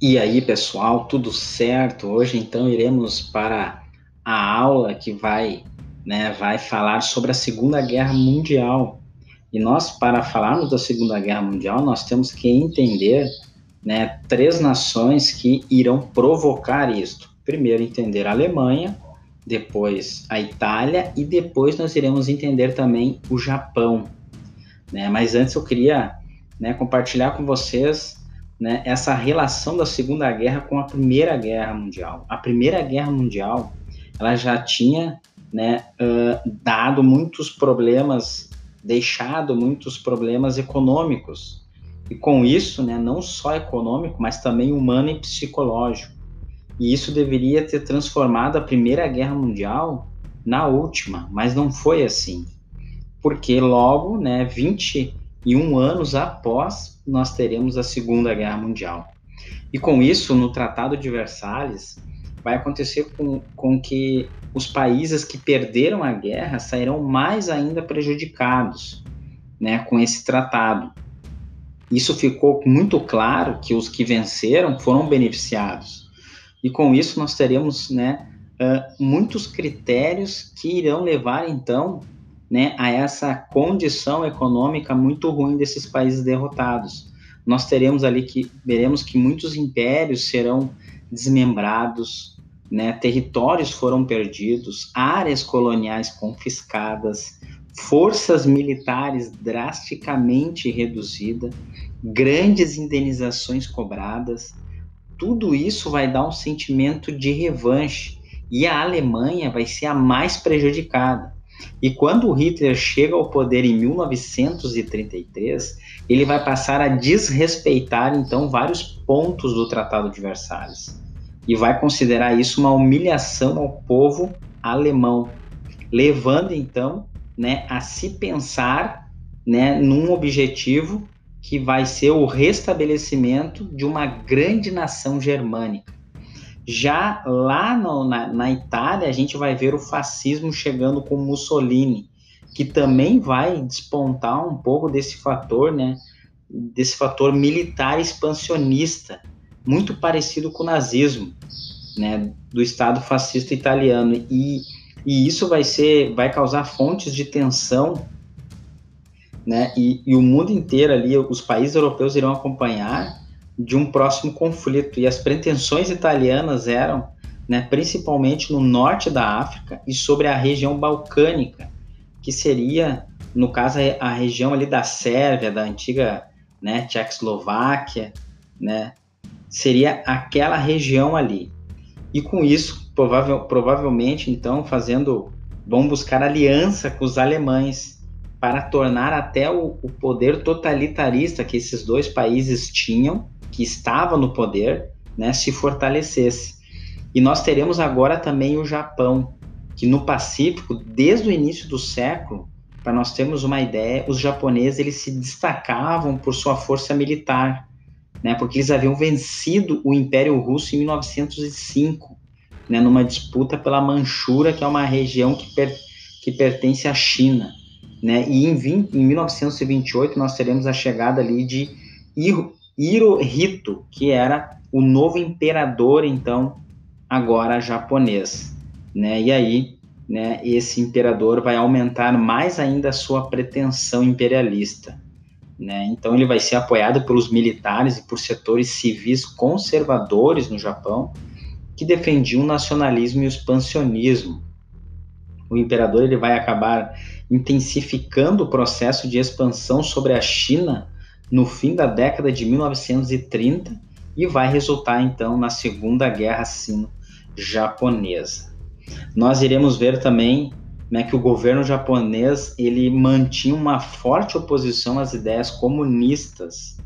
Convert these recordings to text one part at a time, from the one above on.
E aí, pessoal, tudo certo? Hoje então iremos para a aula que vai, né, vai falar sobre a Segunda Guerra Mundial. E nós, para falarmos da Segunda Guerra Mundial, nós temos que entender, né, três nações que irão provocar isto. Primeiro entender a Alemanha, depois a Itália e depois nós iremos entender também o Japão. Né? Mas antes eu queria, né, compartilhar com vocês né, essa relação da Segunda Guerra com a Primeira Guerra Mundial. A Primeira Guerra Mundial ela já tinha né, uh, dado muitos problemas, deixado muitos problemas econômicos. E com isso, né, não só econômico, mas também humano e psicológico. E isso deveria ter transformado a Primeira Guerra Mundial na última, mas não foi assim. Porque logo, né, 21 anos após nós teremos a Segunda Guerra Mundial. E com isso, no Tratado de Versalhes, vai acontecer com, com que os países que perderam a guerra sairão mais ainda prejudicados né, com esse tratado. Isso ficou muito claro que os que venceram foram beneficiados. E com isso nós teremos né, uh, muitos critérios que irão levar então né, a essa condição econômica muito ruim desses países derrotados. Nós teremos ali que veremos que muitos impérios serão desmembrados, né, territórios foram perdidos, áreas coloniais confiscadas, forças militares drasticamente reduzidas, grandes indenizações cobradas. Tudo isso vai dar um sentimento de revanche e a Alemanha vai ser a mais prejudicada. E quando Hitler chega ao poder em 1933, ele vai passar a desrespeitar então vários pontos do Tratado de Versalhes e vai considerar isso uma humilhação ao povo alemão, levando então, né, a se pensar, né, num objetivo que vai ser o restabelecimento de uma grande nação germânica. Já lá no, na, na Itália, a gente vai ver o fascismo chegando com Mussolini, que também vai despontar um pouco desse fator, né? Desse fator militar expansionista, muito parecido com o nazismo, né? Do Estado fascista italiano. E, e isso vai ser, vai causar fontes de tensão, né? E, e o mundo inteiro ali, os países europeus irão acompanhar de um próximo conflito. E as pretensões italianas eram, né, principalmente no norte da África e sobre a região balcânica, que seria, no caso, a região ali da Sérvia, da antiga né, Tchecoslováquia, né, seria aquela região ali. E com isso, provável, provavelmente, então, fazendo, vão buscar aliança com os alemães para tornar até o, o poder totalitarista que esses dois países tinham que estava no poder né, se fortalecesse. E nós teremos agora também o Japão, que no Pacífico, desde o início do século, para nós termos uma ideia, os japoneses eles se destacavam por sua força militar, né, porque eles haviam vencido o Império Russo em 1905, né, numa disputa pela Manchura, que é uma região que, per, que pertence à China. Né, e em, 20, em 1928 nós teremos a chegada ali de Hirohito, que era o novo imperador, então, agora japonês. Né? E aí, né, esse imperador vai aumentar mais ainda a sua pretensão imperialista. Né? Então, ele vai ser apoiado pelos militares e por setores civis conservadores no Japão, que defendiam o nacionalismo e o expansionismo. O imperador ele vai acabar intensificando o processo de expansão sobre a China no fim da década de 1930 e vai resultar então na Segunda Guerra Sino-Japonesa. Nós iremos ver também né, que o governo japonês ele mantinha uma forte oposição às ideias comunistas,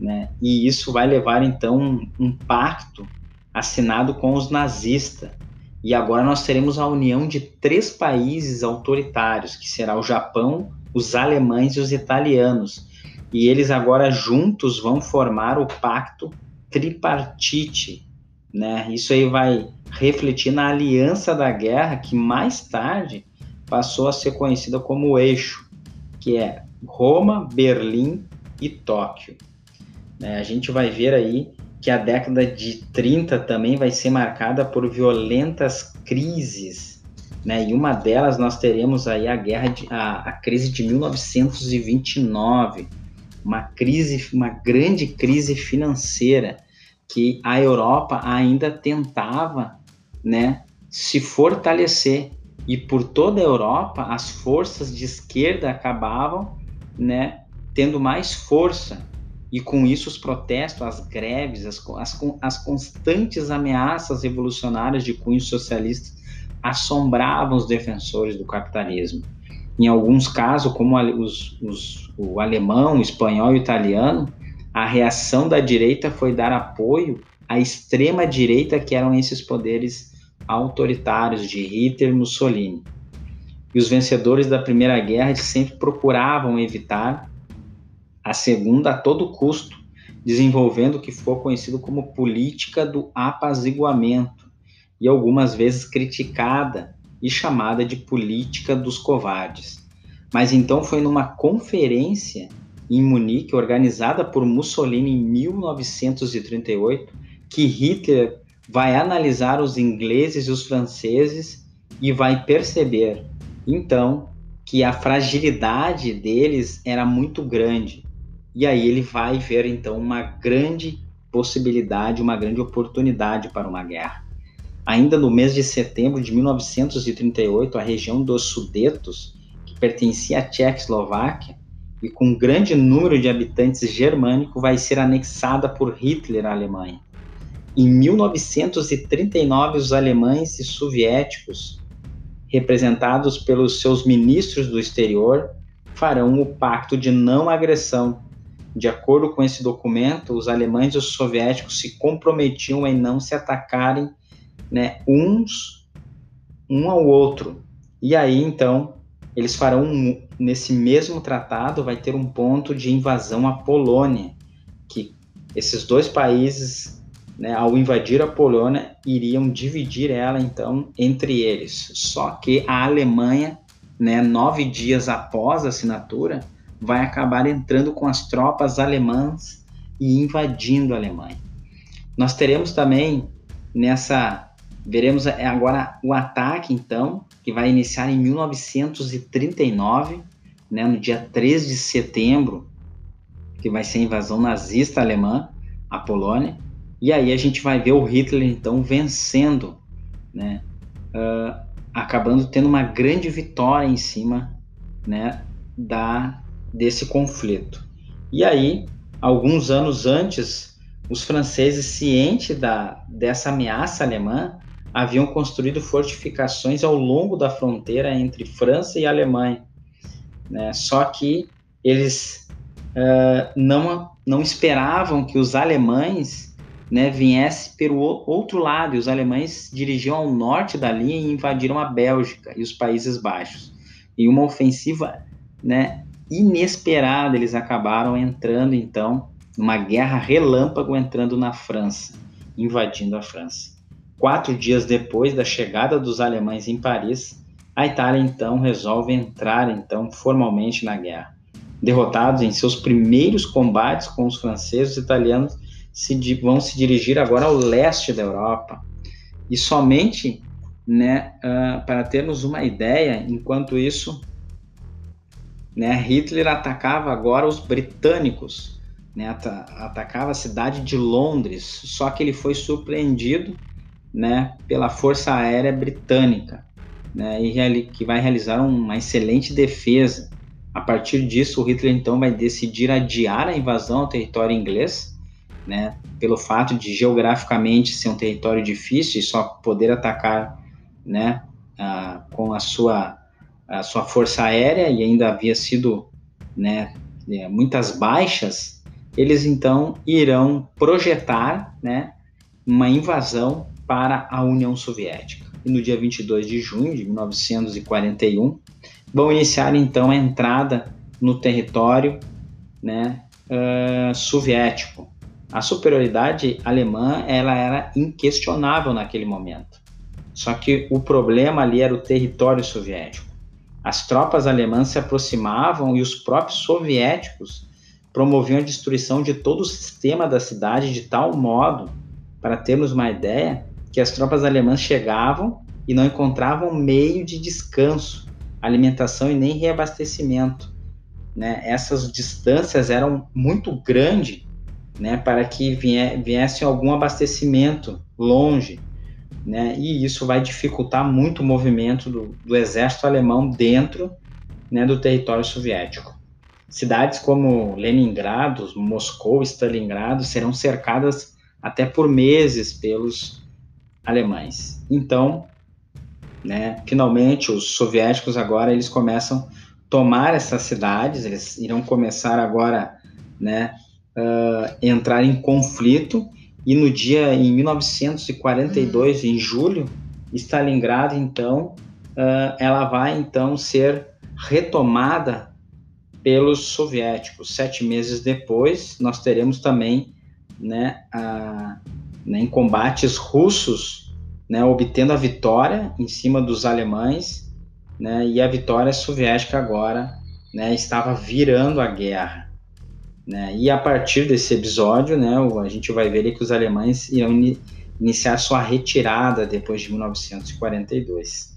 né, e isso vai levar então um, um pacto assinado com os nazistas. E agora nós teremos a união de três países autoritários, que será o Japão, os alemães e os italianos, e eles agora juntos vão formar o pacto tripartite, né? Isso aí vai refletir na aliança da guerra que mais tarde passou a ser conhecida como o eixo, que é Roma, Berlim e Tóquio. É, a gente vai ver aí que a década de 30 também vai ser marcada por violentas crises, né? E uma delas nós teremos aí a guerra de, a, a crise de 1929, uma crise, uma grande crise financeira que a Europa ainda tentava, né, se fortalecer e por toda a Europa as forças de esquerda acabavam, né, tendo mais força e com isso os protestos, as greves, as, as, as constantes ameaças revolucionárias de cunho socialista assombravam os defensores do capitalismo. Em alguns casos, como os, os, o alemão, o espanhol e o italiano, a reação da direita foi dar apoio à extrema direita, que eram esses poderes autoritários de Hitler e Mussolini. E os vencedores da Primeira Guerra sempre procuravam evitar a segunda a todo custo, desenvolvendo o que ficou conhecido como política do apaziguamento, e algumas vezes criticada e chamada de política dos covardes. Mas então foi numa conferência em Munique, organizada por Mussolini em 1938, que Hitler vai analisar os ingleses e os franceses e vai perceber, então, que a fragilidade deles era muito grande e aí ele vai ver então uma grande possibilidade, uma grande oportunidade para uma guerra. Ainda no mês de setembro de 1938, a região dos Sudetos, que pertencia à Tchecoslováquia e com um grande número de habitantes germânicos, vai ser anexada por Hitler à Alemanha. Em 1939, os alemães e soviéticos, representados pelos seus ministros do exterior, farão o pacto de não agressão de acordo com esse documento, os alemães e os soviéticos se comprometiam em não se atacarem né, uns um ao outro. E aí, então, eles farão, um, nesse mesmo tratado, vai ter um ponto de invasão à Polônia, que esses dois países, né, ao invadir a Polônia, iriam dividir ela, então, entre eles. Só que a Alemanha, né, nove dias após a assinatura, vai acabar entrando com as tropas alemãs e invadindo a Alemanha. Nós teremos também nessa veremos agora o ataque então que vai iniciar em 1939, né, no dia 3 de setembro, que vai ser a invasão nazista alemã à Polônia. E aí a gente vai ver o Hitler então vencendo, né, uh, acabando tendo uma grande vitória em cima, né, da desse conflito. E aí, alguns anos antes, os franceses, cientes da, dessa ameaça alemã, haviam construído fortificações ao longo da fronteira entre França e Alemanha. Né? Só que eles uh, não, não esperavam que os alemães né, viessem pelo outro lado, e os alemães dirigiam ao norte da linha e invadiram a Bélgica e os Países Baixos. E uma ofensiva né, inesperada, eles acabaram entrando então numa guerra relâmpago entrando na França, invadindo a França. Quatro dias depois da chegada dos alemães em Paris, a Itália então resolve entrar então formalmente na guerra. Derrotados em seus primeiros combates com os franceses, os italianos se, vão se dirigir agora ao leste da Europa. E somente, né, uh, para termos uma ideia, enquanto isso, né? Hitler atacava agora os britânicos, né? atacava a cidade de Londres, só que ele foi surpreendido né, pela Força Aérea Britânica, né, e que vai realizar uma excelente defesa. A partir disso, o Hitler então vai decidir adiar a invasão ao território inglês, né, pelo fato de geograficamente ser um território difícil e só poder atacar né, com a sua a sua força aérea e ainda havia sido né, é, muitas baixas, eles então irão projetar né, uma invasão para a União Soviética. E no dia 22 de junho de 1941, vão iniciar então a entrada no território né, uh, soviético. A superioridade alemã ela era inquestionável naquele momento. Só que o problema ali era o território soviético. As tropas alemãs se aproximavam e os próprios soviéticos promoviam a destruição de todo o sistema da cidade de tal modo, para termos uma ideia, que as tropas alemãs chegavam e não encontravam meio de descanso, alimentação e nem reabastecimento. Né? Essas distâncias eram muito grandes né, para que viesse algum abastecimento longe. Né? E isso vai dificultar muito o movimento do, do exército alemão dentro né, do território soviético. Cidades como Leningrado, Moscou, Stalingrado serão cercadas até por meses pelos alemães. Então, né, finalmente, os soviéticos agora eles começam a tomar essas cidades, eles irão começar agora né, uh, entrar em conflito e no dia em 1942, uhum. em julho, Stalingrado então uh, ela vai então ser retomada pelos soviéticos. Sete meses depois, nós teremos também, né, a, né, em combates russos, né, obtendo a vitória em cima dos alemães, né, e a vitória soviética agora, né, estava virando a guerra. Né? E a partir desse episódio, né, a gente vai ver que os alemães irão in iniciar sua retirada depois de 1942.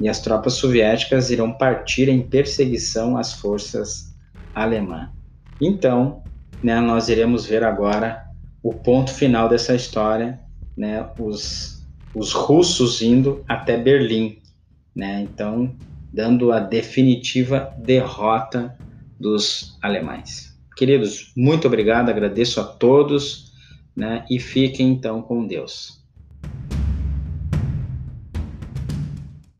E as tropas soviéticas irão partir em perseguição às forças alemãs. Então, né, nós iremos ver agora o ponto final dessa história, né, os, os russos indo até Berlim. Né, então, dando a definitiva derrota dos alemães. Queridos, muito obrigado, agradeço a todos, né? E fiquem então com Deus.